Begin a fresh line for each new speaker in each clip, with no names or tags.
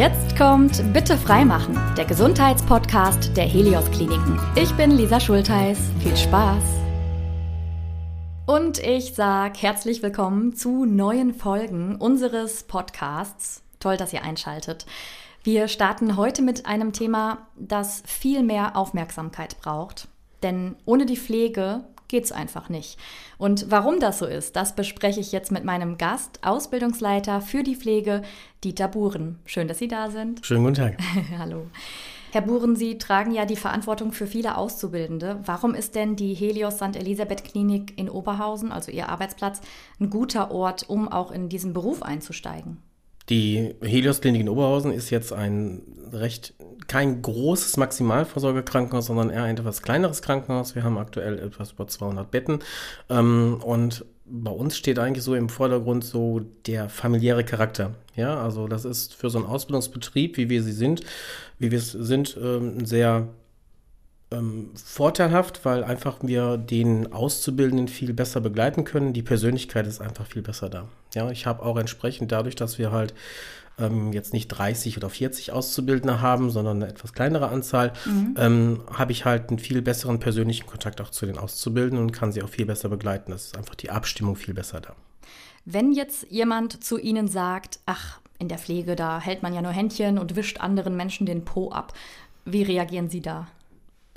Jetzt kommt Bitte freimachen, der Gesundheitspodcast der Helios Kliniken. Ich bin Lisa Schultheiß. Viel Spaß! Und ich sag herzlich willkommen zu neuen Folgen unseres Podcasts. Toll, dass ihr einschaltet. Wir starten heute mit einem Thema, das viel mehr Aufmerksamkeit braucht. Denn ohne die Pflege geht's einfach nicht. Und warum das so ist, das bespreche ich jetzt mit meinem Gast, Ausbildungsleiter für die Pflege, Dieter Buren. Schön, dass Sie da sind.
Schönen guten Tag.
Hallo. Herr Buren, Sie tragen ja die Verantwortung für viele Auszubildende. Warum ist denn die Helios St. Elisabeth Klinik in Oberhausen, also Ihr Arbeitsplatz, ein guter Ort, um auch in diesen Beruf einzusteigen?
Die Helios Klinik in Oberhausen ist jetzt ein recht kein großes Maximalversorgerkrankenhaus, sondern eher ein etwas kleineres Krankenhaus. Wir haben aktuell etwas über 200 Betten und bei uns steht eigentlich so im Vordergrund so der familiäre Charakter. Ja, also das ist für so einen Ausbildungsbetrieb, wie wir sie sind, wie wir es sind, sehr ähm, vorteilhaft, weil einfach wir den Auszubildenden viel besser begleiten können. Die Persönlichkeit ist einfach viel besser da. Ja, ich habe auch entsprechend dadurch, dass wir halt ähm, jetzt nicht 30 oder 40 Auszubildende haben, sondern eine etwas kleinere Anzahl, mhm. ähm, habe ich halt einen viel besseren persönlichen Kontakt auch zu den Auszubildenden und kann sie auch viel besser begleiten. Das ist einfach die Abstimmung viel besser da.
Wenn jetzt jemand zu Ihnen sagt, ach, in der Pflege, da hält man ja nur Händchen und wischt anderen Menschen den Po ab, wie reagieren Sie da?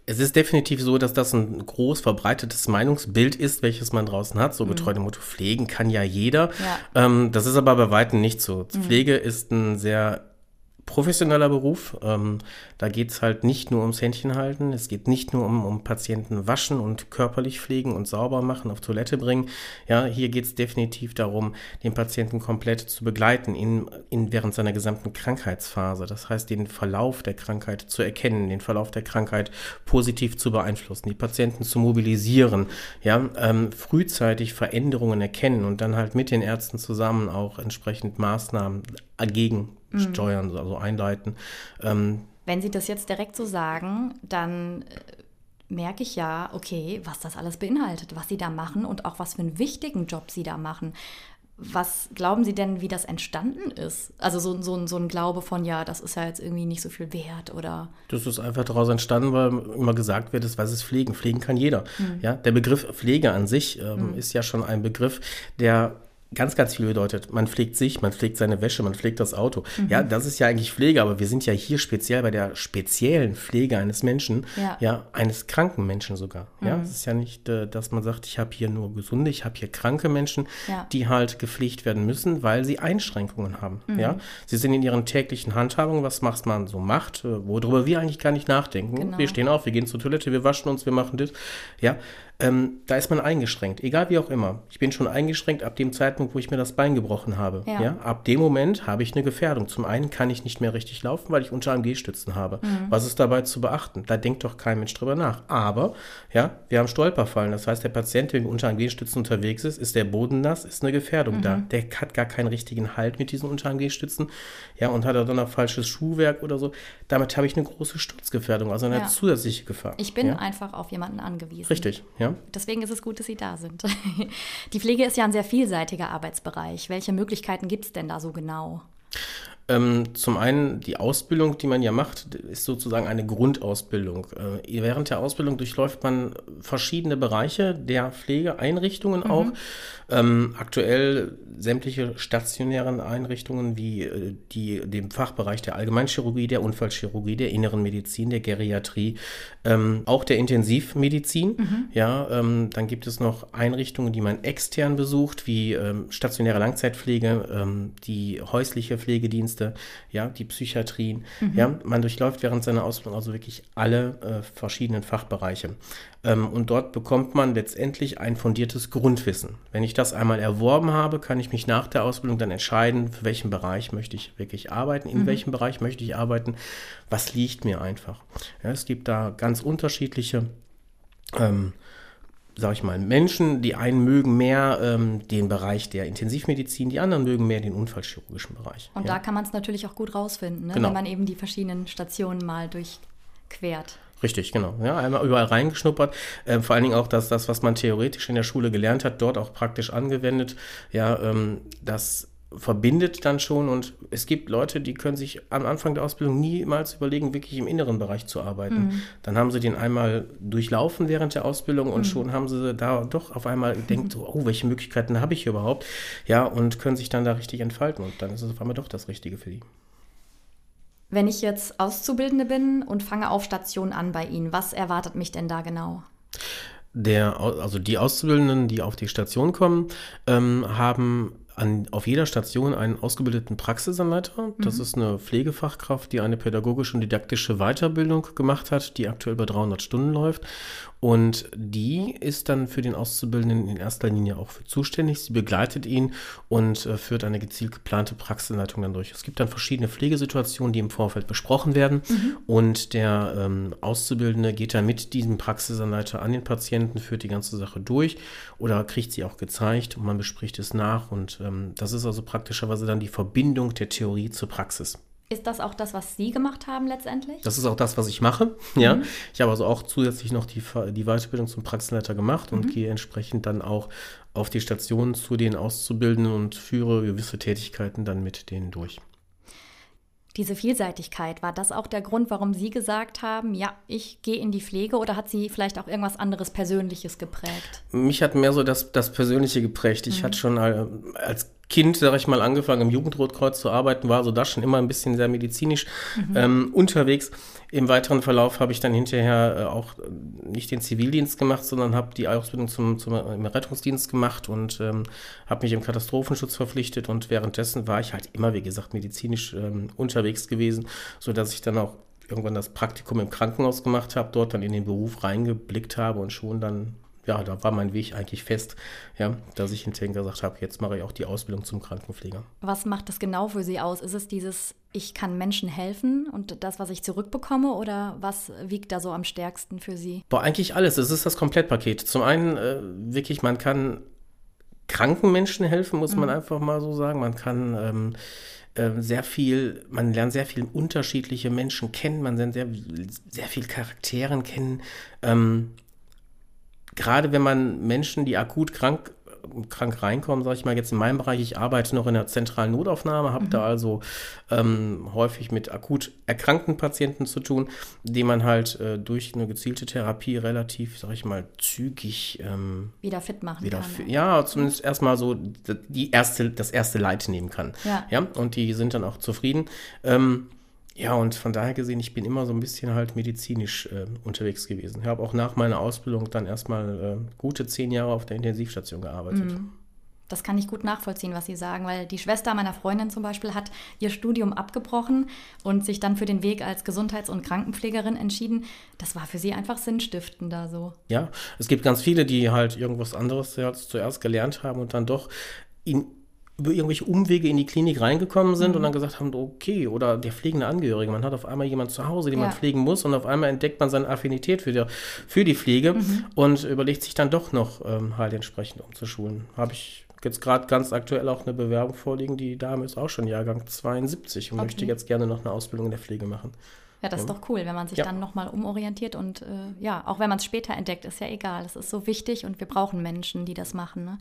Es ist definitiv so, dass das ein groß verbreitetes Meinungsbild ist, welches man draußen hat. So mhm. getreu dem Motto, pflegen kann ja jeder. Ja. Ähm, das ist aber bei Weitem nicht so. Mhm. Pflege ist ein sehr professioneller Beruf. Ähm, da geht es halt nicht nur ums Händchen halten, es geht nicht nur um, um Patienten waschen und körperlich pflegen und sauber machen, auf Toilette bringen. Ja, hier geht es definitiv darum, den Patienten komplett zu begleiten in, in während seiner gesamten Krankheitsphase. Das heißt, den Verlauf der Krankheit zu erkennen, den Verlauf der Krankheit positiv zu beeinflussen, die Patienten zu mobilisieren, ja, ähm, frühzeitig Veränderungen erkennen und dann halt mit den Ärzten zusammen auch entsprechend Maßnahmen dagegen mhm. steuern, also einleiten.
Ähm, Wenn Sie das jetzt direkt so sagen, dann äh, merke ich ja, okay, was das alles beinhaltet, was Sie da machen und auch was für einen wichtigen Job Sie da machen. Was glauben Sie denn, wie das entstanden ist? Also so, so, so ein Glaube von, ja, das ist ja jetzt irgendwie nicht so viel wert oder.
Das ist einfach daraus entstanden, weil immer gesagt wird, was ist Pflegen? Pflegen kann jeder. Mhm. Ja, der Begriff Pflege an sich ähm, mhm. ist ja schon ein Begriff, der ganz, ganz viel bedeutet. Man pflegt sich, man pflegt seine Wäsche, man pflegt das Auto. Mhm. Ja, das ist ja eigentlich Pflege, aber wir sind ja hier speziell bei der speziellen Pflege eines Menschen, ja, ja eines kranken Menschen sogar. Mhm. Ja, es ist ja nicht, äh, dass man sagt, ich habe hier nur gesunde, ich habe hier kranke Menschen, ja. die halt gepflegt werden müssen, weil sie Einschränkungen haben. Mhm. Ja, sie sind in ihren täglichen Handhabungen, was macht man so macht, äh, worüber wir eigentlich gar nicht nachdenken. Genau. Wir stehen auf, wir gehen zur Toilette, wir waschen uns, wir machen das. Ja, ähm, da ist man eingeschränkt, egal wie auch immer. Ich bin schon eingeschränkt ab dem Zeitpunkt, wo ich mir das Bein gebrochen habe. Ja. ja? Ab dem Moment habe ich eine Gefährdung. Zum einen kann ich nicht mehr richtig laufen, weil ich unter AMG-Stützen habe. Mhm. Was ist dabei zu beachten? Da denkt doch kein Mensch drüber nach. Aber, ja, wir haben Stolperfallen. Das heißt, der Patient, der unter AMG-Stützen unterwegs ist, ist der Boden nass, ist eine Gefährdung mhm. da. Der hat gar keinen richtigen Halt mit diesen unter AMG-Stützen. Ja, und hat er dann noch falsches Schuhwerk oder so. Damit habe ich eine große Sturzgefährdung, also eine ja. zusätzliche Gefahr.
Ich bin
ja?
einfach auf jemanden angewiesen.
Richtig, ja.
Deswegen ist es gut, dass Sie da sind. Die Pflege ist ja ein sehr vielseitiger Arbeitsbereich. Welche Möglichkeiten gibt es denn da so genau?
Ähm, zum einen die Ausbildung, die man ja macht, ist sozusagen eine Grundausbildung. Äh, während der Ausbildung durchläuft man verschiedene Bereiche der Pflegeeinrichtungen mhm. auch. Ähm, aktuell sämtliche stationären Einrichtungen wie äh, die, dem Fachbereich der Allgemeinchirurgie, der Unfallchirurgie, der inneren Medizin, der Geriatrie, ähm, auch der Intensivmedizin. Mhm. Ja, ähm, dann gibt es noch Einrichtungen, die man extern besucht, wie ähm, stationäre Langzeitpflege, ähm, die häusliche Pflegedienste, ja, die Psychiatrien. Mhm. Ja, man durchläuft während seiner Ausbildung also wirklich alle äh, verschiedenen Fachbereiche. Ähm, und dort bekommt man letztendlich ein fundiertes Grundwissen. Wenn ich das einmal erworben habe, kann ich mich nach der Ausbildung dann entscheiden, für welchen Bereich möchte ich wirklich arbeiten, in mhm. welchem Bereich möchte ich arbeiten, was liegt mir einfach. Ja, es gibt da ganz unterschiedliche ähm, sag ich mal, Menschen, die einen mögen mehr ähm, den Bereich der Intensivmedizin, die anderen mögen mehr den unfallchirurgischen Bereich.
Und ja. da kann man es natürlich auch gut rausfinden, ne? genau. wenn man eben die verschiedenen Stationen mal durchquert.
Richtig, genau. Ja, einmal überall reingeschnuppert. Ähm, vor allen Dingen auch, dass das, was man theoretisch in der Schule gelernt hat, dort auch praktisch angewendet. Ja, ähm, das verbindet dann schon und es gibt Leute, die können sich am Anfang der Ausbildung niemals überlegen, wirklich im inneren Bereich zu arbeiten. Mhm. Dann haben sie den einmal durchlaufen während der Ausbildung und mhm. schon haben sie da doch auf einmal gedacht, so, oh, welche Möglichkeiten habe ich überhaupt? Ja, und können sich dann da richtig entfalten und dann ist es auf einmal doch das Richtige für die.
Wenn ich jetzt Auszubildende bin und fange auf Station an bei Ihnen, was erwartet mich denn da genau?
Der, also die Auszubildenden, die auf die Station kommen, ähm, haben an, auf jeder Station einen ausgebildeten Praxisanleiter. Das mhm. ist eine Pflegefachkraft, die eine pädagogische und didaktische Weiterbildung gemacht hat, die aktuell bei 300 Stunden läuft. Und die ist dann für den Auszubildenden in erster Linie auch für zuständig. Sie begleitet ihn und äh, führt eine gezielt geplante Praxisanleitung dann durch. Es gibt dann verschiedene Pflegesituationen, die im Vorfeld besprochen werden. Mhm. Und der ähm, Auszubildende geht dann mit diesem Praxisanleiter an den Patienten, führt die ganze Sache durch oder kriegt sie auch gezeigt und man bespricht es nach. Und ähm, das ist also praktischerweise dann die Verbindung der Theorie zur Praxis.
Ist das auch das, was Sie gemacht haben letztendlich?
Das ist auch das, was ich mache. Ja, mhm. ich habe also auch zusätzlich noch die, die Weiterbildung zum Praxisleiter gemacht und mhm. gehe entsprechend dann auch auf die Station zu den Auszubildenden und führe gewisse Tätigkeiten dann mit denen durch.
Diese Vielseitigkeit, war das auch der Grund, warum Sie gesagt haben, ja, ich gehe in die Pflege oder hat Sie vielleicht auch irgendwas anderes Persönliches geprägt?
Mich hat mehr so das, das Persönliche geprägt. Ich mhm. hatte schon als Kind, sag ich mal, angefangen im Jugendrotkreuz zu arbeiten, war so da schon immer ein bisschen sehr medizinisch mhm. ähm, unterwegs. Im weiteren Verlauf habe ich dann hinterher äh, auch nicht den Zivildienst gemacht, sondern habe die Ausbildung zum, zum im Rettungsdienst gemacht und ähm, habe mich im Katastrophenschutz verpflichtet und währenddessen war ich halt immer, wie gesagt, medizinisch ähm, unterwegs gewesen, sodass ich dann auch irgendwann das Praktikum im Krankenhaus gemacht habe, dort dann in den Beruf reingeblickt habe und schon dann ja, da war mein Weg eigentlich fest, ja, dass ich hinterher gesagt habe, jetzt mache ich auch die Ausbildung zum Krankenpfleger.
Was macht das genau für Sie aus? Ist es dieses, ich kann Menschen helfen und das, was ich zurückbekomme, oder was wiegt da so am stärksten für Sie?
Boah, eigentlich alles. Es ist das Komplettpaket. Zum einen äh, wirklich, man kann kranken Menschen helfen, muss mhm. man einfach mal so sagen. Man kann ähm, äh, sehr viel, man lernt sehr viele unterschiedliche Menschen kennen, man lernt sehr, sehr viel Charakteren kennen. Ähm, gerade wenn man Menschen, die akut krank krank reinkommen, sage ich mal jetzt in meinem Bereich, ich arbeite noch in der zentralen Notaufnahme, habe mhm. da also ähm, häufig mit akut erkrankten Patienten zu tun, die man halt äh, durch eine gezielte Therapie relativ, sage ich mal, zügig ähm,
wieder fit machen
wieder kann. Ja, zumindest erstmal so die erste, das erste Leid nehmen kann. Ja. ja und die sind dann auch zufrieden. Ähm, ja, und von daher gesehen, ich bin immer so ein bisschen halt medizinisch äh, unterwegs gewesen. Ich habe auch nach meiner Ausbildung dann erstmal äh, gute zehn Jahre auf der Intensivstation gearbeitet. Mhm.
Das kann ich gut nachvollziehen, was Sie sagen, weil die Schwester meiner Freundin zum Beispiel hat ihr Studium abgebrochen und sich dann für den Weg als Gesundheits- und Krankenpflegerin entschieden. Das war für sie einfach sinnstiftender so.
Ja, es gibt ganz viele, die halt irgendwas anderes zuerst gelernt haben und dann doch in über irgendwelche Umwege in die Klinik reingekommen sind mhm. und dann gesagt haben, okay, oder der pflegende Angehörige, man hat auf einmal jemanden zu Hause, den ja. man pflegen muss und auf einmal entdeckt man seine Affinität für die, für die Pflege mhm. und überlegt sich dann doch noch ähm, halt entsprechend umzuschulen. Habe ich jetzt gerade ganz aktuell auch eine Bewerbung vorliegen, die Dame ist auch schon Jahrgang 72 und okay. möchte jetzt gerne noch eine Ausbildung in der Pflege machen.
Ja, das ist doch cool, wenn man sich ja. dann nochmal umorientiert und äh, ja, auch wenn man es später entdeckt, ist ja egal. Es ist so wichtig und wir brauchen Menschen, die das machen. Ne?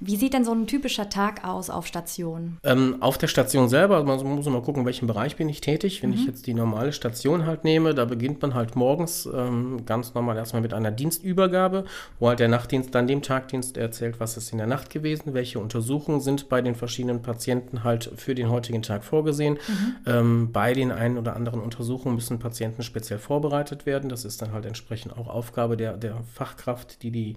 Wie sieht denn so ein typischer Tag aus auf Station?
Ähm, auf der Station selber, also man muss mal gucken, in welchem Bereich bin ich tätig. Wenn mhm. ich jetzt die normale Station halt nehme, da beginnt man halt morgens ähm, ganz normal erstmal mit einer Dienstübergabe, wo halt der Nachtdienst dann dem Tagdienst erzählt, was ist in der Nacht gewesen, welche Untersuchungen sind bei den verschiedenen Patienten halt für den heutigen Tag vorgesehen. Mhm. Ähm, bei den einen oder anderen Untersuchungen müssen Patienten speziell vorbereitet werden. Das ist dann halt entsprechend auch Aufgabe der, der Fachkraft, die die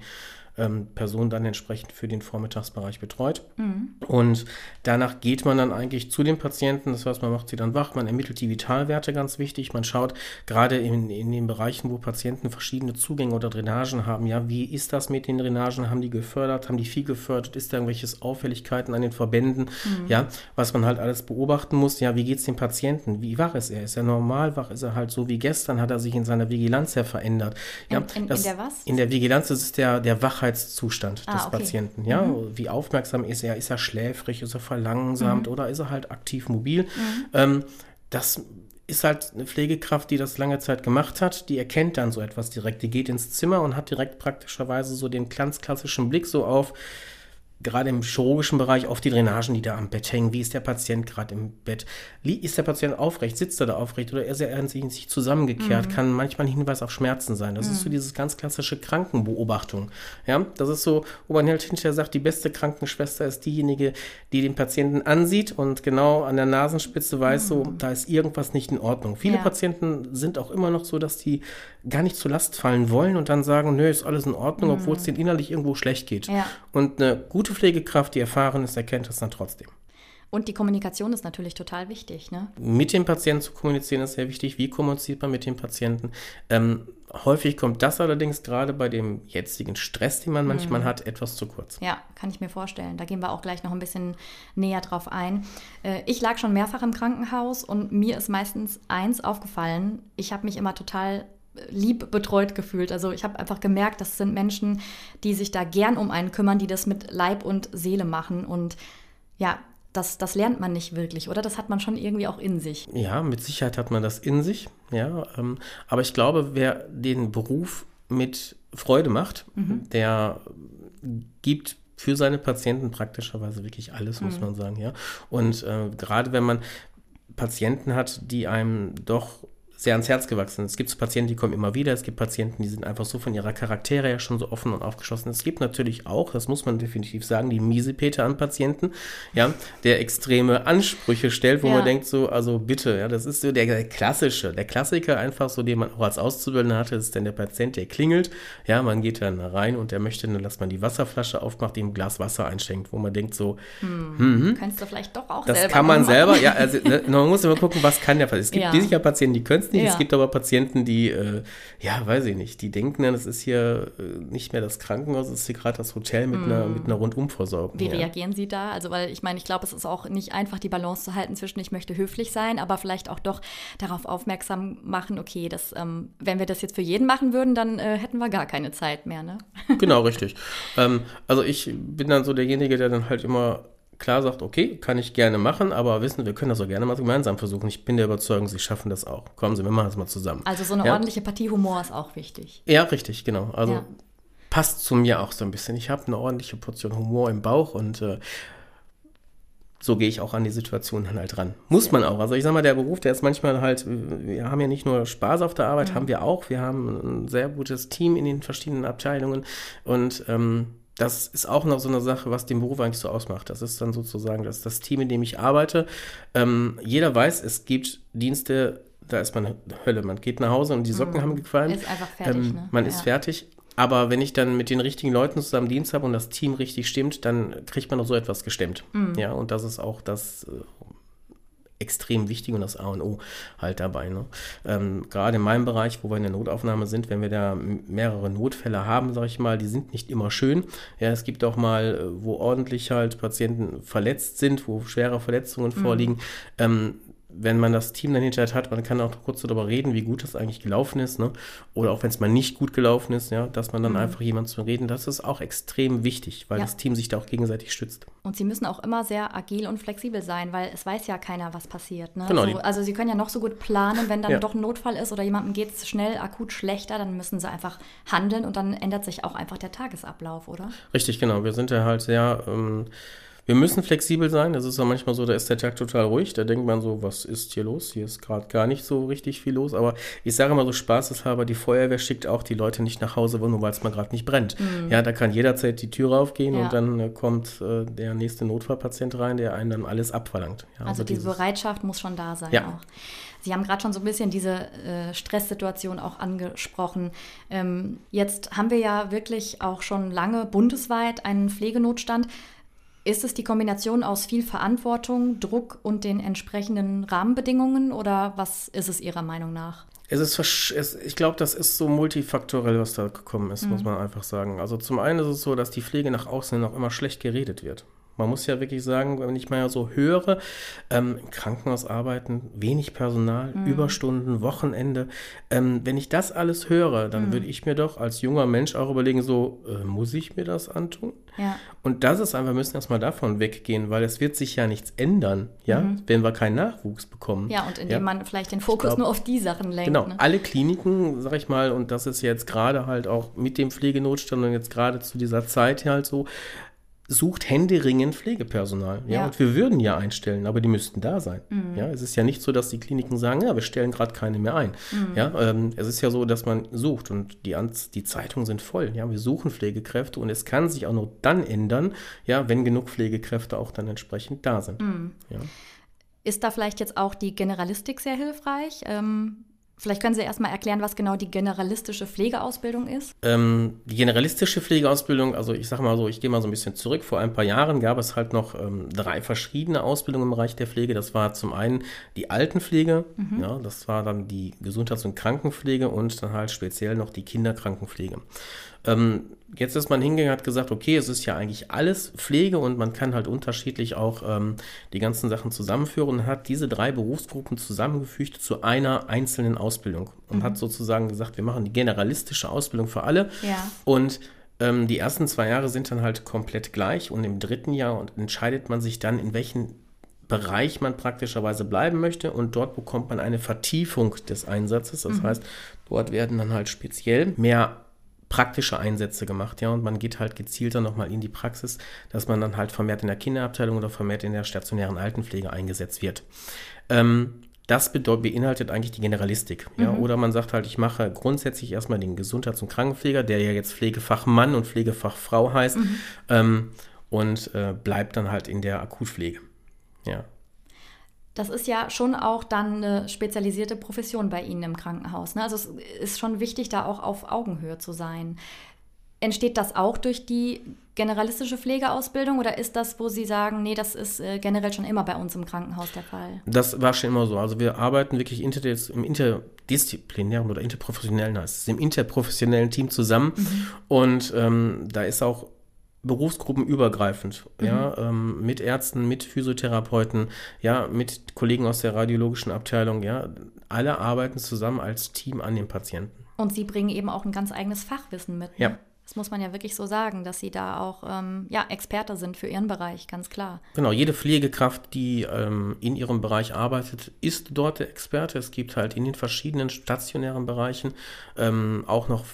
ähm, Person dann entsprechend für den Vormittagsbereich betreut. Mhm. Und danach geht man dann eigentlich zu den Patienten, das heißt, man macht sie dann wach, man ermittelt die Vitalwerte, ganz wichtig. Man schaut gerade in, in den Bereichen, wo Patienten verschiedene Zugänge oder Drainagen haben, ja, wie ist das mit den Drainagen? Haben die gefördert? Haben die viel gefördert? Ist da irgendwelche Auffälligkeiten an den Verbänden? Mhm. Ja, was man halt alles beobachten muss, ja, wie geht es dem Patienten? Wie wach ist er? Ist er normal wach? Ist er halt so wie gestern? Hat er sich in seiner Vigilanz ja verändert? Ja,
in, in, das, in der was?
In der Vigilanz das ist der, der Wachheit Wachheitszustand ah, des okay. Patienten. Ja, mhm. wie aufmerksam ist er? Ist er schläfrig? Ist er verlangsamt? Mhm. Oder ist er halt aktiv mobil? Mhm. Ähm, das ist halt eine Pflegekraft, die das lange Zeit gemacht hat, die erkennt dann so etwas direkt. Die geht ins Zimmer und hat direkt praktischerweise so den ganz klassischen Blick so auf, gerade im chirurgischen Bereich oft die Drainagen, die da am Bett hängen. Wie ist der Patient gerade im Bett? Ist der Patient aufrecht? Sitzt er da aufrecht oder ist er in sich zusammengekehrt? Mhm. Kann manchmal ein Hinweis auf Schmerzen sein. Das mhm. ist so mhm. dieses ganz klassische Krankenbeobachtung. Ja, das ist so, wo man halt hinterher sagt, die beste Krankenschwester ist diejenige, die den Patienten ansieht und genau an der Nasenspitze weiß, mhm. so, da ist irgendwas nicht in Ordnung. Viele ja. Patienten sind auch immer noch so, dass die gar nicht zur Last fallen wollen und dann sagen, nö, ist alles in Ordnung, obwohl es mhm. denen innerlich irgendwo schlecht geht. Ja. Und eine gute Pflegekraft, die erfahren ist, erkennt das dann trotzdem.
Und die Kommunikation ist natürlich total wichtig. Ne?
Mit dem Patienten zu kommunizieren ist sehr wichtig. Wie kommuniziert man mit dem Patienten? Ähm, häufig kommt das allerdings gerade bei dem jetzigen Stress, den man manchmal mhm. hat, etwas zu kurz.
Ja, kann ich mir vorstellen. Da gehen wir auch gleich noch ein bisschen näher drauf ein. Äh, ich lag schon mehrfach im Krankenhaus und mir ist meistens eins aufgefallen. Ich habe mich immer total lieb betreut gefühlt. Also ich habe einfach gemerkt, das sind Menschen, die sich da gern um einen kümmern, die das mit Leib und Seele machen. Und ja, das, das lernt man nicht wirklich, oder? Das hat man schon irgendwie auch in sich.
Ja, mit Sicherheit hat man das in sich. Ja, ähm, aber ich glaube, wer den Beruf mit Freude macht, mhm. der gibt für seine Patienten praktischerweise wirklich alles, muss mhm. man sagen, ja. Und äh, gerade wenn man Patienten hat, die einem doch sehr ans Herz gewachsen. Es gibt so Patienten, die kommen immer wieder. Es gibt Patienten, die sind einfach so von ihrer Charaktere her schon so offen und aufgeschlossen. Es gibt natürlich auch, das muss man definitiv sagen, die Miesepeter an Patienten, ja, der extreme Ansprüche stellt, wo ja. man denkt so, also bitte, ja, das ist so der, der, klassische, der Klassiker einfach so, den man auch als Auszubildender hatte, ist dann der Patient, der klingelt, ja, man geht dann rein und der möchte dann, dass man die Wasserflasche aufmacht, ihm ein Glas Wasser einschenkt, wo man denkt so,
hm, hm, kannst du vielleicht doch auch
das selber. Das kann man machen. selber, ja, also ne, man muss immer gucken, was kann der Patient. Es gibt ja. sicher Patienten, die können es nicht. Ja. Es gibt aber Patienten, die, äh, ja, weiß ich nicht, die denken dann, es ist hier äh, nicht mehr das Krankenhaus, es ist hier gerade das Hotel mit, mm. einer, mit einer Rundumversorgung.
Wie ja. reagieren Sie da? Also, weil ich meine, ich glaube, es ist auch nicht einfach, die Balance zu halten zwischen, ich möchte höflich sein, aber vielleicht auch doch darauf aufmerksam machen, okay, das, ähm, wenn wir das jetzt für jeden machen würden, dann äh, hätten wir gar keine Zeit mehr, ne?
Genau, richtig. ähm, also ich bin dann so derjenige, der dann halt immer klar sagt, okay, kann ich gerne machen, aber wissen, wir können das auch gerne mal gemeinsam versuchen. Ich bin der Überzeugung, Sie schaffen das auch. Kommen Sie, wir machen das mal zusammen.
Also so eine ja? ordentliche Partie Humor ist auch wichtig.
Ja, richtig, genau. Also ja. passt zu mir auch so ein bisschen. Ich habe eine ordentliche Portion Humor im Bauch und äh, so gehe ich auch an die Situation dann halt ran. Muss man auch. Also ich sage mal, der Beruf, der ist manchmal halt, wir haben ja nicht nur Spaß auf der Arbeit, mhm. haben wir auch. Wir haben ein sehr gutes Team in den verschiedenen Abteilungen und ähm, das ist auch noch so eine Sache, was den Beruf eigentlich so ausmacht. Das ist dann sozusagen das, das Team, in dem ich arbeite. Ähm, jeder weiß, es gibt Dienste, da ist man Hölle. Man geht nach Hause und die Socken mhm. haben gefallen.
Ist einfach fertig. Ähm,
ne? Man ja. ist fertig. Aber wenn ich dann mit den richtigen Leuten zusammen Dienst habe und das Team richtig stimmt, dann kriegt man auch so etwas gestemmt. Mhm. Ja, und das ist auch das, äh, extrem wichtig und das A und O halt dabei. Ne? Ähm, gerade in meinem Bereich, wo wir in der Notaufnahme sind, wenn wir da mehrere Notfälle haben, sage ich mal, die sind nicht immer schön. Ja, es gibt auch mal, äh, wo ordentlich halt Patienten verletzt sind, wo schwere Verletzungen mhm. vorliegen. Ähm, wenn man das Team dann hinterher hat, man kann auch kurz darüber reden, wie gut das eigentlich gelaufen ist, ne? Oder auch wenn es mal nicht gut gelaufen ist, ja, dass man dann mhm. einfach jemand zu reden, das ist auch extrem wichtig, weil ja. das Team sich da auch gegenseitig stützt.
Und sie müssen auch immer sehr agil und flexibel sein, weil es weiß ja keiner, was passiert. Ne? Genau, so, also sie können ja noch so gut planen, wenn dann ja. doch ein Notfall ist oder jemandem geht es schnell akut schlechter, dann müssen sie einfach handeln und dann ändert sich auch einfach der Tagesablauf, oder?
Richtig, genau. Wir sind ja halt sehr ähm, wir müssen flexibel sein. Das ist ja manchmal so, da ist der Tag total ruhig. Da denkt man so, was ist hier los? Hier ist gerade gar nicht so richtig viel los. Aber ich sage immer so spaßeshalber, die Feuerwehr schickt auch die Leute nicht nach Hause, nur weil es mal gerade nicht brennt. Mhm. Ja, da kann jederzeit die Tür aufgehen ja. und dann äh, kommt äh, der nächste Notfallpatient rein, der einen dann alles abverlangt.
Ja, also, also diese Bereitschaft muss schon da sein ja. auch. Sie haben gerade schon so ein bisschen diese äh, Stresssituation auch angesprochen. Ähm, jetzt haben wir ja wirklich auch schon lange bundesweit einen Pflegenotstand. Ist es die Kombination aus viel Verantwortung, Druck und den entsprechenden Rahmenbedingungen oder was ist es Ihrer Meinung nach?
Es ist, es, ich glaube, das ist so multifaktorell, was da gekommen ist, mhm. muss man einfach sagen. Also zum einen ist es so, dass die Pflege nach außen noch immer schlecht geredet wird. Man muss ja wirklich sagen, wenn ich mal so höre, ähm, im Krankenhaus arbeiten, wenig Personal, mhm. Überstunden, Wochenende. Ähm, wenn ich das alles höre, dann mhm. würde ich mir doch als junger Mensch auch überlegen, so, äh, muss ich mir das antun? Ja. Und das ist einfach, wir müssen erstmal davon weggehen, weil es wird sich ja nichts ändern, ja, mhm. wenn wir keinen Nachwuchs bekommen.
Ja, und indem ja. man vielleicht den Fokus glaub, nur auf die Sachen lenkt.
Genau,
ne?
alle Kliniken, sag ich mal, und das ist jetzt gerade halt auch mit dem Pflegenotstand und jetzt gerade zu dieser Zeit halt so, sucht händeringend Pflegepersonal. Ja?
Ja.
und wir würden ja einstellen, aber die müssten da sein.
Mhm.
Ja, es ist ja nicht so, dass die Kliniken sagen, ja, wir stellen gerade keine mehr ein.
Mhm.
Ja, ähm, es ist ja so, dass man sucht und die, Anz die Zeitungen sind voll. Ja, wir suchen Pflegekräfte und es kann sich auch nur dann ändern, ja, wenn genug Pflegekräfte auch dann entsprechend da sind.
Mhm.
Ja.
Ist da vielleicht jetzt auch die Generalistik sehr hilfreich? Ähm, vielleicht können Sie erstmal erklären, was genau die generalistische Pflegeausbildung ist.
Ähm, die generalistische Pflegeausbildung, also ich sage mal so, ich gehe mal so ein bisschen zurück. Vor ein paar Jahren gab es halt noch ähm, drei verschiedene Ausbildungen im Bereich der Pflege. Das war zum einen die Altenpflege, ja, das war dann die Gesundheits- und Krankenpflege und dann halt speziell noch die Kinderkrankenpflege. Ähm, jetzt ist man hingegangen, hat gesagt, okay, es ist ja eigentlich alles Pflege und man kann halt unterschiedlich auch ähm, die ganzen Sachen zusammenführen und hat diese drei Berufsgruppen zusammengefügt zu einer einzelnen Ausbildung und hat sozusagen gesagt, wir machen die generalistische Ausbildung für alle
Ja.
und ähm, die ersten zwei Jahre sind dann halt komplett gleich und im dritten Jahr entscheidet man sich dann, in welchen Bereich man praktischerweise bleiben möchte und dort bekommt man eine Vertiefung des Einsatzes. Das heißt, dort werden dann halt speziell mehr praktische Einsätze gemacht, ja, und man geht halt gezielter nochmal in die Praxis, dass man dann halt vermehrt in der Kinderabteilung oder vermehrt in der stationären Altenpflege eingesetzt wird. Ähm, das beinhaltet eigentlich die Generalistik. Ja? Oder man sagt halt, ich mache grundsätzlich erstmal den Gesundheits- und Krankenpfleger, der ja jetzt Pflegefachmann und Pflegefachfrau heißt, ähm, und äh, bleibt dann halt in der Akutpflege. Ja.
Das ist ja schon auch dann eine spezialisierte Profession bei Ihnen im Krankenhaus. Ne? Also es ist schon wichtig, da auch auf Augenhöhe zu sein. Entsteht das auch durch die generalistische Pflegeausbildung oder ist das, wo Sie sagen, nee, das ist äh, generell schon immer bei uns im Krankenhaus der Fall?
Das war schon immer so. Also wir arbeiten wirklich interdis im interdisziplinären oder interprofessionellen, heißt es, im interprofessionellen Team zusammen. Und ähm, da ist auch berufsgruppenübergreifend, ja, ähm, mit Ärzten, mit Physiotherapeuten, ja, mit Kollegen aus der radiologischen Abteilung, ja, alle arbeiten zusammen als Team an den Patienten.
Und Sie bringen eben auch ein ganz eigenes Fachwissen mit. Ne?
Ja.
Das muss man ja wirklich so sagen, dass Sie da auch ähm, ja, Experte sind für Ihren Bereich, ganz klar.
Genau, jede Pflegekraft, die ähm, in ihrem Bereich arbeitet, ist dort der Experte. Es gibt halt in den verschiedenen stationären Bereichen ähm, auch noch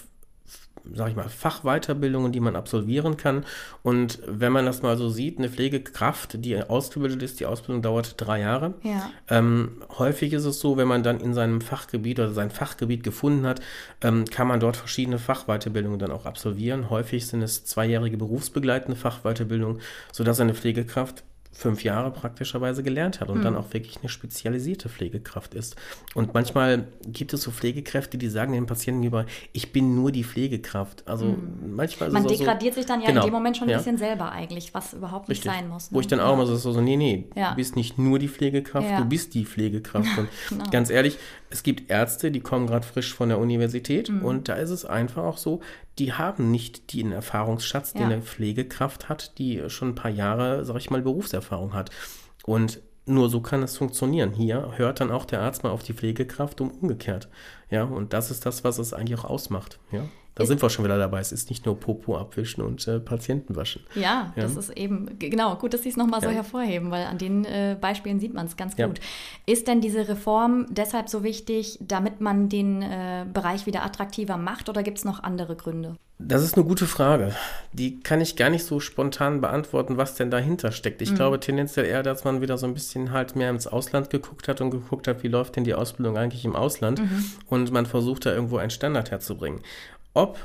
sag ich mal, Fachweiterbildungen, die man absolvieren kann. Und wenn man das mal so sieht, eine Pflegekraft, die ausgebildet ist, die Ausbildung dauert drei Jahre.
Ja.
Ähm, häufig ist es so, wenn man dann in seinem Fachgebiet oder sein Fachgebiet gefunden hat, ähm, kann man dort verschiedene Fachweiterbildungen dann auch absolvieren. Häufig sind es zweijährige berufsbegleitende Fachweiterbildungen, sodass eine Pflegekraft fünf Jahre praktischerweise gelernt hat und dann auch wirklich eine spezialisierte Pflegekraft ist. Und manchmal gibt es so Pflegekräfte, die sagen den Patienten gegenüber, ich bin nur die Pflegekraft. Also manchmal ist
Man degradiert
so,
sich dann ja
Genau,
in dem Moment schon ein
ja.
bisschen selber eigentlich, was überhaupt nicht
Richtig.
sein muss.
Wo
ne?
ich dann auch immer so, so, nee, nee,
Ja.
du bist nicht nur die Pflegekraft, du bist die Pflegekraft. Und
Genau.
ganz ehrlich, es gibt Ärzte, die kommen gerade frisch von der Universität
Mhm.
und da ist es einfach auch so, die haben nicht den Erfahrungsschatz, den eine Pflegekraft hat, die schon ein paar Jahre, sag ich mal, Berufserfahrung hat. Und nur so kann es funktionieren. Hier hört dann auch der Arzt mal auf die Pflegekraft und umgekehrt. Ja, und das ist das, was es eigentlich auch ausmacht. Ja, da
Ist-
sind wir schon wieder dabei. Es ist nicht nur Popo abwischen und äh, Patienten waschen.
Ja,
Ja.
das ist eben, genau, gut, dass Sie es nochmal so
Ja.
hervorheben, weil an den äh, Beispielen sieht man es ganz
Ja.
gut. Ist denn diese Reform deshalb so wichtig, damit man den äh, Bereich wieder attraktiver macht oder gibt es noch andere Gründe?
Das ist eine gute Frage. Die kann ich gar nicht so spontan beantworten, was denn dahinter steckt. Ich glaube tendenziell eher, dass man wieder so ein bisschen halt mehr ins Ausland geguckt hat und geguckt hat, wie läuft denn die Ausbildung eigentlich im Ausland und man versucht da irgendwo einen Standard herzubringen. Ob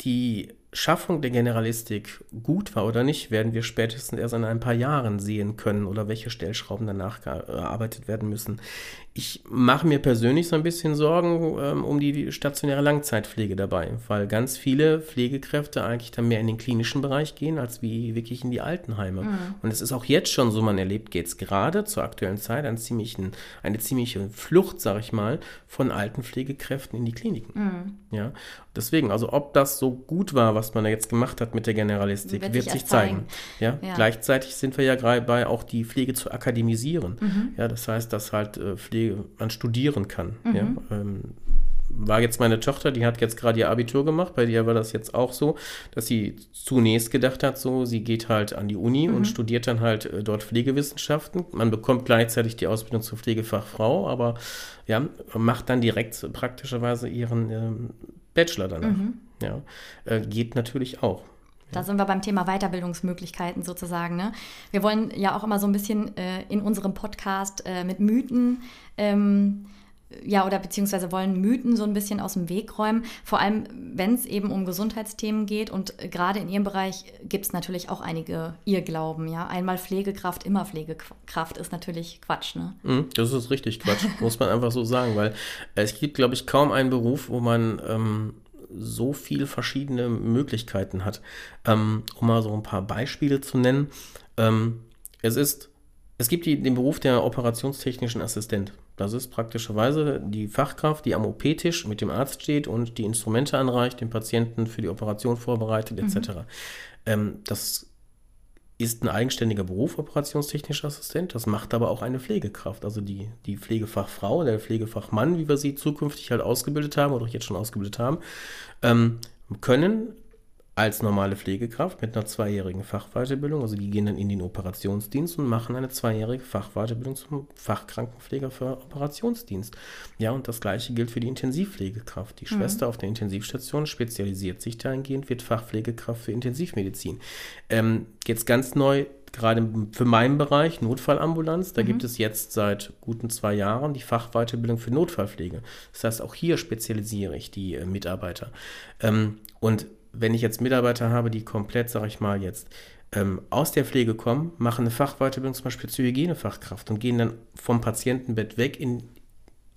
die Schaffung der Generalistik gut war oder nicht, werden wir spätestens erst in ein paar Jahren sehen können oder welche Stellschrauben danach gearbeitet werden müssen. Ich mache mir persönlich so ein bisschen Sorgen ähm, um die stationäre Langzeitpflege dabei, weil ganz viele Pflegekräfte eigentlich dann mehr in den klinischen Bereich gehen, als wie wirklich in die Altenheime. Und es ist auch jetzt schon so, man erlebt jetzt gerade zur aktuellen Zeit einen ziemlichen, eine ziemliche Flucht, sage ich mal, von alten Pflegekräften in die Kliniken. Ja, deswegen, also ob das so gut war, was man da jetzt gemacht hat mit der Generalistik,
Wird
wird,
sich
zeigen. Ja?
Ja.
Gleichzeitig sind wir ja gerade bei, auch die Pflege zu akademisieren. Ja, das heißt, dass halt äh, Pflege man studieren kann. Ja? Ähm, war jetzt meine Tochter, die hat jetzt gerade ihr Abitur gemacht, bei der war das jetzt auch so, dass sie zunächst gedacht hat, so, sie geht halt an die Uni und studiert dann halt äh, dort Pflegewissenschaften. Man bekommt gleichzeitig die Ausbildung zur Pflegefachfrau, aber ja, macht dann direkt praktischerweise ihren ähm, Bachelor danach. Ja, äh, geht natürlich auch.
Da sind wir beim Thema Weiterbildungsmöglichkeiten sozusagen. Ne? Wir wollen ja auch immer so ein bisschen äh, in unserem Podcast äh, mit Mythen ähm, ja, oder beziehungsweise wollen Mythen so ein bisschen aus dem Weg räumen. Vor allem, wenn es eben um Gesundheitsthemen geht. Und gerade in Ihrem Bereich gibt es natürlich auch einige Irrglauben. Ja, einmal Pflegekraft, immer Pflegekraft ist natürlich Quatsch. Ne?
Mhm, das ist richtig Quatsch, muss man einfach so sagen, weil es gibt, glaube ich, kaum einen Beruf, wo man ähm, so viele verschiedene Möglichkeiten hat. Ähm, um mal so ein paar Beispiele zu nennen. Ähm, es ist, es gibt die, den Beruf der operationstechnischen Assistent. Das ist praktischerweise die Fachkraft, die am OP-Tisch mit dem Arzt steht und die Instrumente anreicht, den Patienten für die Operation vorbereitet, etc. Mhm. Ähm, das ist ein eigenständiger Beruf, operationstechnischer Assistent. Das macht aber auch eine Pflegekraft. Also die, die Pflegefachfrau, der Pflegefachmann, wie wir sie zukünftig halt ausgebildet haben oder auch jetzt schon ausgebildet haben, ähm, können als normale Pflegekraft mit einer zweijährigen Fachweiterbildung. Also die gehen dann in den Operationsdienst und machen eine zweijährige Fachweiterbildung zum Fachkrankenpfleger für Operationsdienst. Ja, und das gleiche gilt für die Intensivpflegekraft. Die mhm. Schwester auf der Intensivstation spezialisiert sich dahingehend, wird Fachpflegekraft für Intensivmedizin. Ähm, jetzt ganz neu gerade für meinen Bereich Notfallambulanz, da mhm. gibt es jetzt seit guten zwei Jahren die Fachweiterbildung für Notfallpflege. Das heißt, auch hier spezialisiere ich die äh, Mitarbeiter. Ähm, und wenn ich jetzt Mitarbeiter habe, die komplett, sage ich mal, jetzt ähm, aus der Pflege kommen, machen eine Fachweiterbildung zum Beispiel zur Hygienefachkraft und gehen dann vom Patientenbett weg in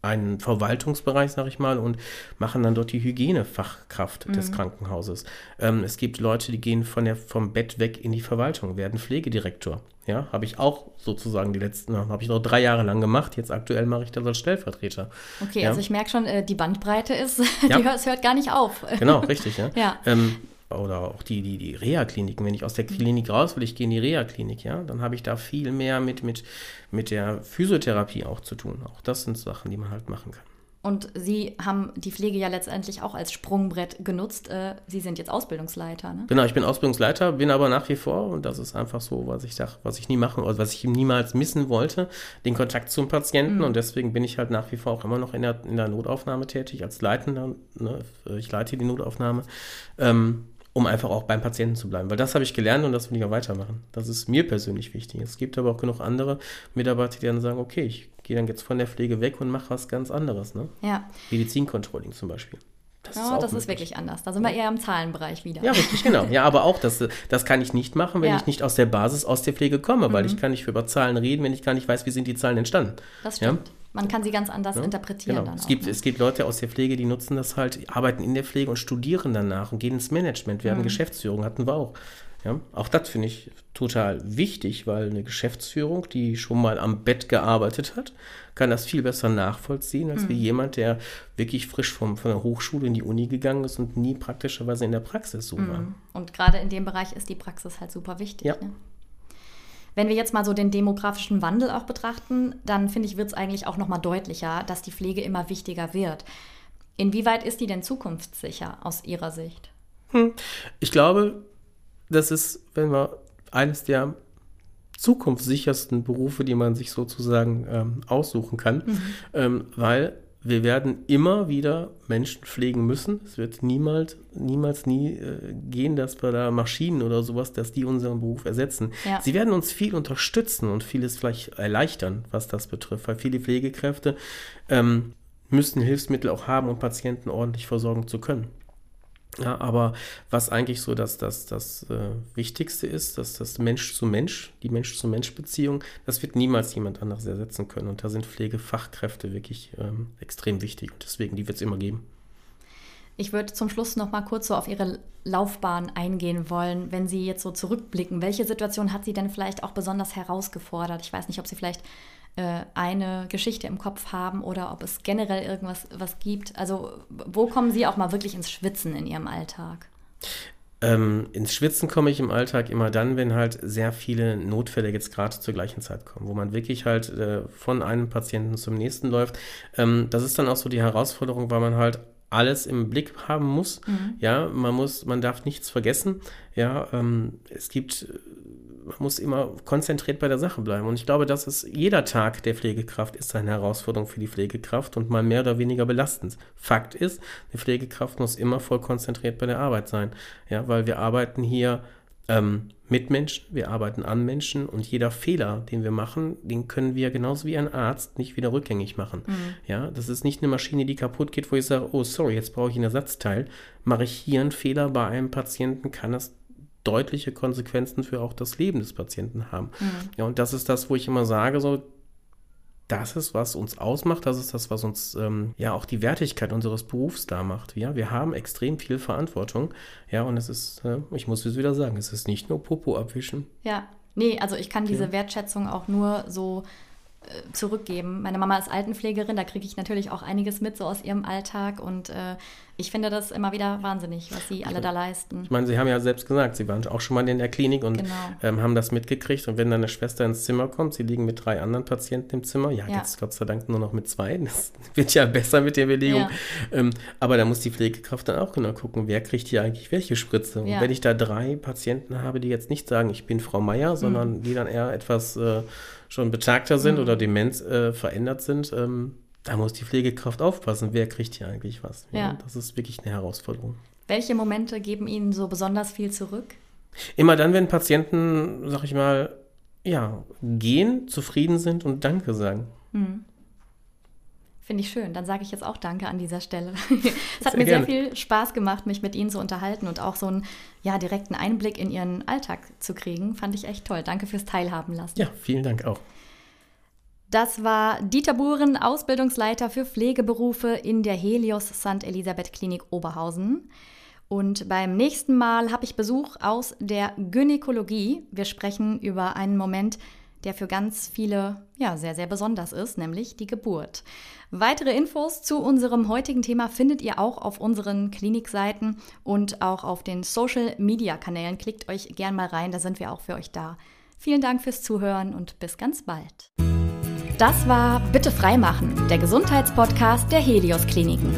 einen Verwaltungsbereich, sage ich mal, und machen dann dort die Hygienefachkraft mhm. des Krankenhauses. Ähm, es gibt Leute, die gehen von der, vom Bett weg in die Verwaltung, werden Pflegedirektor. Ja, habe ich auch sozusagen die letzten, habe ich noch drei Jahre lang gemacht. Jetzt aktuell mache ich das als Stellvertreter.
Okay,
ja.
also ich merke schon, äh, die Bandbreite ist, ja. die hört, es hört gar nicht auf.
Genau, richtig, ja.
ja.
Ähm, oder auch die, die, die Reha-Kliniken. Wenn ich aus der Klinik raus will, ich gehe in die Reha-Klinik, ja, dann habe ich da viel mehr mit, mit, mit der Physiotherapie auch zu tun. Auch das sind Sachen, die man halt machen kann.
Und Sie haben die Pflege ja letztendlich auch als Sprungbrett genutzt. Äh, Sie sind jetzt Ausbildungsleiter, ne?
Genau, ich bin Ausbildungsleiter, bin aber nach wie vor, und das ist einfach so, was ich sag, was ich nie machen, oder was ich niemals missen wollte, den Kontakt zum Patienten. Mhm. Und deswegen bin ich halt nach wie vor auch immer noch in der, in der Notaufnahme tätig, als Leitender. Ne? Ich leite die Notaufnahme. Ähm, um einfach auch beim Patienten zu bleiben. Weil das habe ich gelernt und das will ich auch weitermachen. Das ist mir persönlich wichtig. Es gibt aber auch genug andere Mitarbeiter, die dann sagen, okay, ich gehe dann jetzt von der Pflege weg und mache was ganz anderes. Ne?
Ja.
Medizincontrolling zum Beispiel.
Das, ja, ist, das ist wirklich anders. Da sind wir eher im Zahlenbereich wieder.
Ja, richtig, genau. Ja, aber auch, das, das kann ich nicht machen, wenn ja. ich nicht aus der Basis, aus der Pflege komme, weil mhm. ich kann nicht über Zahlen reden, wenn ich gar nicht weiß, wie sind die Zahlen entstanden.
Das stimmt. Ja? Man kann sie ganz anders ja, interpretieren.
Genau. es, gibt, ne? es gibt Leute aus der Pflege, die nutzen das halt, arbeiten in der Pflege und studieren danach und gehen ins Management, werden mhm. Geschäftsführung, hatten wir auch. Ja, auch das finde ich total wichtig, weil eine Geschäftsführung, die schon mal am Bett gearbeitet hat, kann das viel besser nachvollziehen, als mhm. wie jemand, der wirklich frisch vom, von der Hochschule in die Uni gegangen ist und nie praktischerweise in der Praxis so mhm. war.
Und gerade in dem Bereich ist die Praxis halt super wichtig. Ja. Ne? Wenn wir jetzt mal so den demografischen Wandel auch betrachten, dann finde ich, wird es eigentlich auch nochmal deutlicher, dass die Pflege immer wichtiger wird. Inwieweit ist die denn zukunftssicher aus Ihrer Sicht?
Hm. Ich glaube, das ist, wenn wir eines der zukunftssichersten Berufe, die man sich sozusagen ähm, aussuchen kann, mhm. ähm, weil wir werden immer wieder Menschen pflegen müssen. Es wird niemals, niemals nie äh, gehen, dass wir da Maschinen oder sowas, dass die unseren Beruf ersetzen. Ja. Sie werden uns viel unterstützen und vieles vielleicht erleichtern, was das betrifft, weil viele Pflegekräfte ähm, müssen Hilfsmittel auch haben, um Patienten ordentlich versorgen zu können. Ja, aber was eigentlich so das, das, das äh, Wichtigste ist, dass das Mensch zu Mensch, die Mensch-zu-Mensch-Beziehung, das wird niemals jemand anderes ersetzen können. Und da sind Pflegefachkräfte wirklich ähm, extrem wichtig. Und deswegen, die wird es immer geben.
Ich würde zum Schluss noch mal kurz so auf Ihre Laufbahn eingehen wollen, wenn Sie jetzt so zurückblicken. Welche Situation hat Sie denn vielleicht auch besonders herausgefordert? Ich weiß nicht, ob Sie vielleicht äh, eine Geschichte im Kopf haben oder ob es generell irgendwas was gibt. Also wo kommen Sie auch mal wirklich ins Schwitzen in Ihrem Alltag?
Ähm, ins Schwitzen komme ich im Alltag immer dann, wenn halt sehr viele Notfälle jetzt gerade zur gleichen Zeit kommen, wo man wirklich halt äh, von einem Patienten zum nächsten läuft. Ähm, das ist dann auch so die Herausforderung, weil man halt alles im Blick haben muss. Mhm. Ja, man muss, man darf nichts vergessen. Ja, ähm, es gibt man muss immer konzentriert bei der Sache bleiben. Und ich glaube, dass es jeder Tag der Pflegekraft ist eine Herausforderung für die Pflegekraft und mal mehr oder weniger belastend. Fakt ist, die Pflegekraft muss immer voll konzentriert bei der Arbeit sein. Ja, weil wir arbeiten hier ähm, mit Menschen, wir arbeiten an Menschen und jeder Fehler, den wir machen, den können wir genauso wie ein Arzt nicht wieder rückgängig machen. Mhm. Ja, das ist nicht eine Maschine, die kaputt geht, wo ich sage, oh sorry, jetzt brauche ich ein Ersatzteil. Mache ich hier einen Fehler bei einem Patienten, kann das deutliche Konsequenzen für auch das Leben des Patienten haben. Mhm. Ja, und das ist das, wo ich immer sage, so das ist, was uns ausmacht, das ist das, was uns ähm, ja auch die Wertigkeit unseres Berufs da macht. Ja, wir haben extrem viel Verantwortung. Ja, und es ist, äh, ich muss es wieder sagen, es ist nicht nur Popo abwischen.
Ja, nee, also ich kann diese Wertschätzung auch nur so zurückgeben. Meine Mama ist Altenpflegerin, da kriege ich natürlich auch einiges mit so aus ihrem Alltag und äh, ich finde das immer wieder wahnsinnig, was sie alle da leisten.
Ich meine, Sie haben ja selbst gesagt, Sie waren auch schon mal in der Klinik und genau. ähm, haben das mitgekriegt. Und wenn dann eine Schwester ins Zimmer kommt, Sie liegen mit drei anderen Patienten im Zimmer, ja, ja. jetzt Gott sei Dank nur noch mit zwei, das wird ja besser mit der Belegung. Ja. Ähm, aber da muss die Pflegekraft dann auch genau gucken, wer kriegt hier eigentlich welche Spritze. Und wenn ich da drei Patienten habe, die jetzt nicht sagen, ich bin Frau Meier, sondern mhm. die dann eher etwas äh, schon betagter sind mhm. oder Demenz äh, verändert sind, ähm, da muss die Pflegekraft aufpassen, wer kriegt hier eigentlich was. Ja, ja. Das ist wirklich eine Herausforderung.
Welche Momente geben Ihnen so besonders viel zurück?
Immer dann, wenn Patienten, sag ich mal, ja, gehen, zufrieden sind und Danke sagen. Hm.
Finde ich schön. Dann sage ich jetzt auch Danke an dieser Stelle. es hat sehr mir gerne. sehr viel Spaß gemacht, mich mit Ihnen zu unterhalten und auch so einen ja, direkten Einblick in Ihren Alltag zu kriegen. Fand ich echt toll. Danke fürs Teilhaben lassen.
Ja, vielen Dank auch.
Das war Dieter Buren, Ausbildungsleiter für Pflegeberufe in der Helios St. Elisabeth Klinik Oberhausen. Und beim nächsten Mal habe ich Besuch aus der Gynäkologie. Wir sprechen über einen Moment, der für ganz viele ja sehr, sehr besonders ist, nämlich die Geburt. Weitere Infos zu unserem heutigen Thema findet ihr auch auf unseren Klinikseiten und auch auf den Social Media Kanälen. Klickt euch gern mal rein, da sind wir auch für euch da. Vielen Dank fürs Zuhören und bis ganz bald. Das war Bitte freimachen, der Gesundheitspodcast der Helios Kliniken.